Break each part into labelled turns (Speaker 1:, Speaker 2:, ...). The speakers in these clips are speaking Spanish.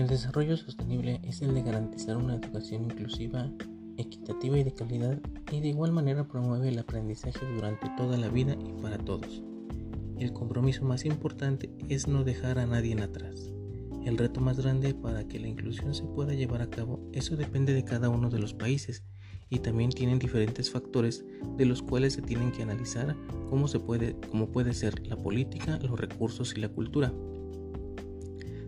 Speaker 1: El desarrollo sostenible es el de garantizar una educación inclusiva, equitativa y de calidad y de igual manera promueve el aprendizaje durante toda la vida y para todos. El compromiso más importante es no dejar a nadie atrás. El reto más grande para que la inclusión se pueda llevar a cabo, eso depende de cada uno de los países y también tienen diferentes factores de los cuales se tienen que analizar cómo se puede, cómo puede ser la política, los recursos y la cultura.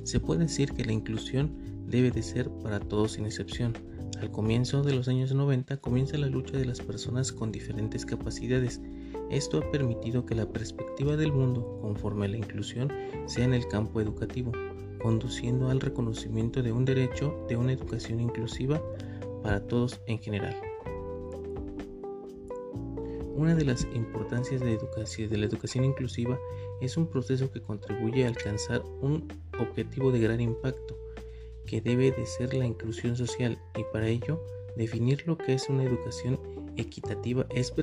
Speaker 1: Se puede decir que la inclusión debe de ser para todos sin excepción. Al comienzo de los años 90 comienza la lucha de las personas con diferentes capacidades. Esto ha permitido que la perspectiva del mundo conforme a la inclusión sea en el campo educativo, conduciendo al reconocimiento de un derecho de una educación inclusiva para todos en general. Una de las importancias de, la educación inclusiva es un proceso que contribuye a alcanzar un objetivo de gran impacto, que debe de ser la inclusión social y para ello definir lo que es una educación equitativa es,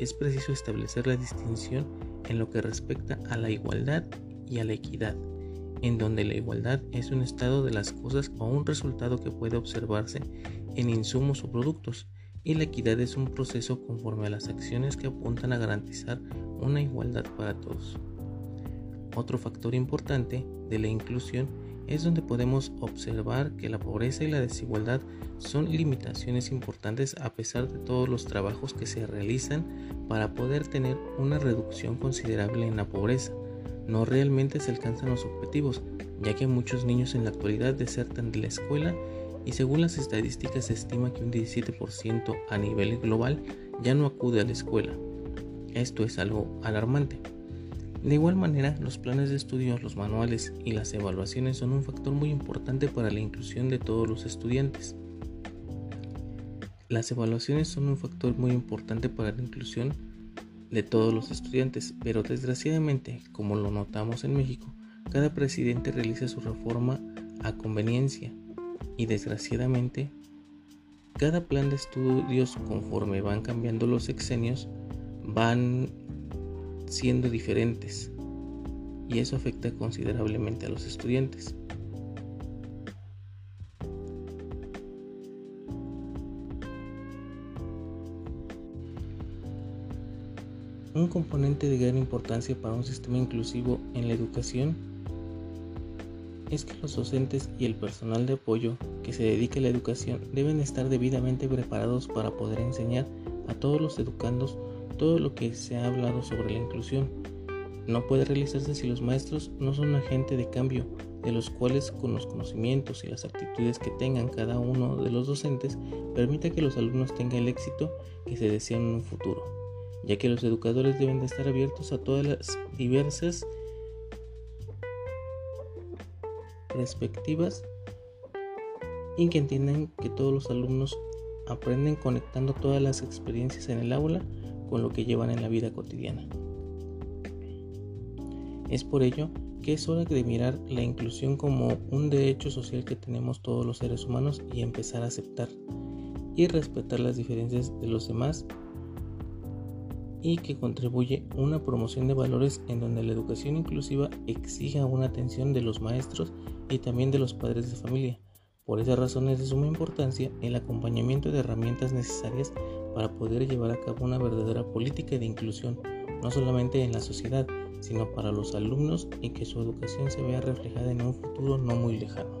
Speaker 1: es preciso establecer la distinción en lo que respecta a la igualdad y a la equidad, en donde la igualdad es un estado de las cosas o un resultado que puede observarse en insumos o productos, y la equidad es un proceso conforme a las acciones que apuntan a garantizar una igualdad para todos. Otro factor importante de la inclusión es donde podemos observar que la pobreza y la desigualdad son limitaciones importantes a pesar de todos los trabajos que se realizan para poder tener una reducción considerable en la pobreza. No realmente se alcanzan los objetivos, ya que muchos niños en la actualidad desertan de la escuela y según las estadísticas se estima que un 17% a nivel global ya no acude a la escuela. Esto es algo alarmante. De igual manera, los planes de estudio, los manuales y las evaluaciones son un factor muy importante para la inclusión de todos los estudiantes. Las evaluaciones son un factor muy importante para la inclusión de todos los estudiantes, pero desgraciadamente, como lo notamos en México, cada presidente realiza su reforma a conveniencia y desgraciadamente cada plan de estudios conforme van cambiando los sexenios van siendo diferentes y eso afecta considerablemente a los estudiantes. Un componente de gran importancia para un sistema inclusivo en la educación es que los docentes y el personal de apoyo que se dedique a la educación deben estar debidamente preparados para poder enseñar a todos los educandos todo lo que se ha hablado sobre la inclusión. No puede realizarse si los maestros no son agente de cambio, de los cuales con los conocimientos y las actitudes que tengan cada uno de los docentes permita que los alumnos tengan el éxito que se desean en un futuro, ya que los educadores deben de estar abiertos a todas las diversas perspectivas y que entiendan que todos los alumnos aprenden conectando todas las experiencias en el aula con lo que llevan en la vida cotidiana. Es por ello que es hora de mirar la inclusión como un derecho social que tenemos todos los seres humanos y empezar a aceptar y respetar las diferencias de los demás y que contribuye a una promoción de valores en donde la educación inclusiva exija una atención de los maestros y también de los padres de familia. Por esas razones es de suma importancia el acompañamiento de herramientas necesarias para poder llevar a cabo una verdadera política de inclusión, no solamente en la sociedad, sino para los alumnos y que su educación se vea reflejada en un futuro no muy lejano.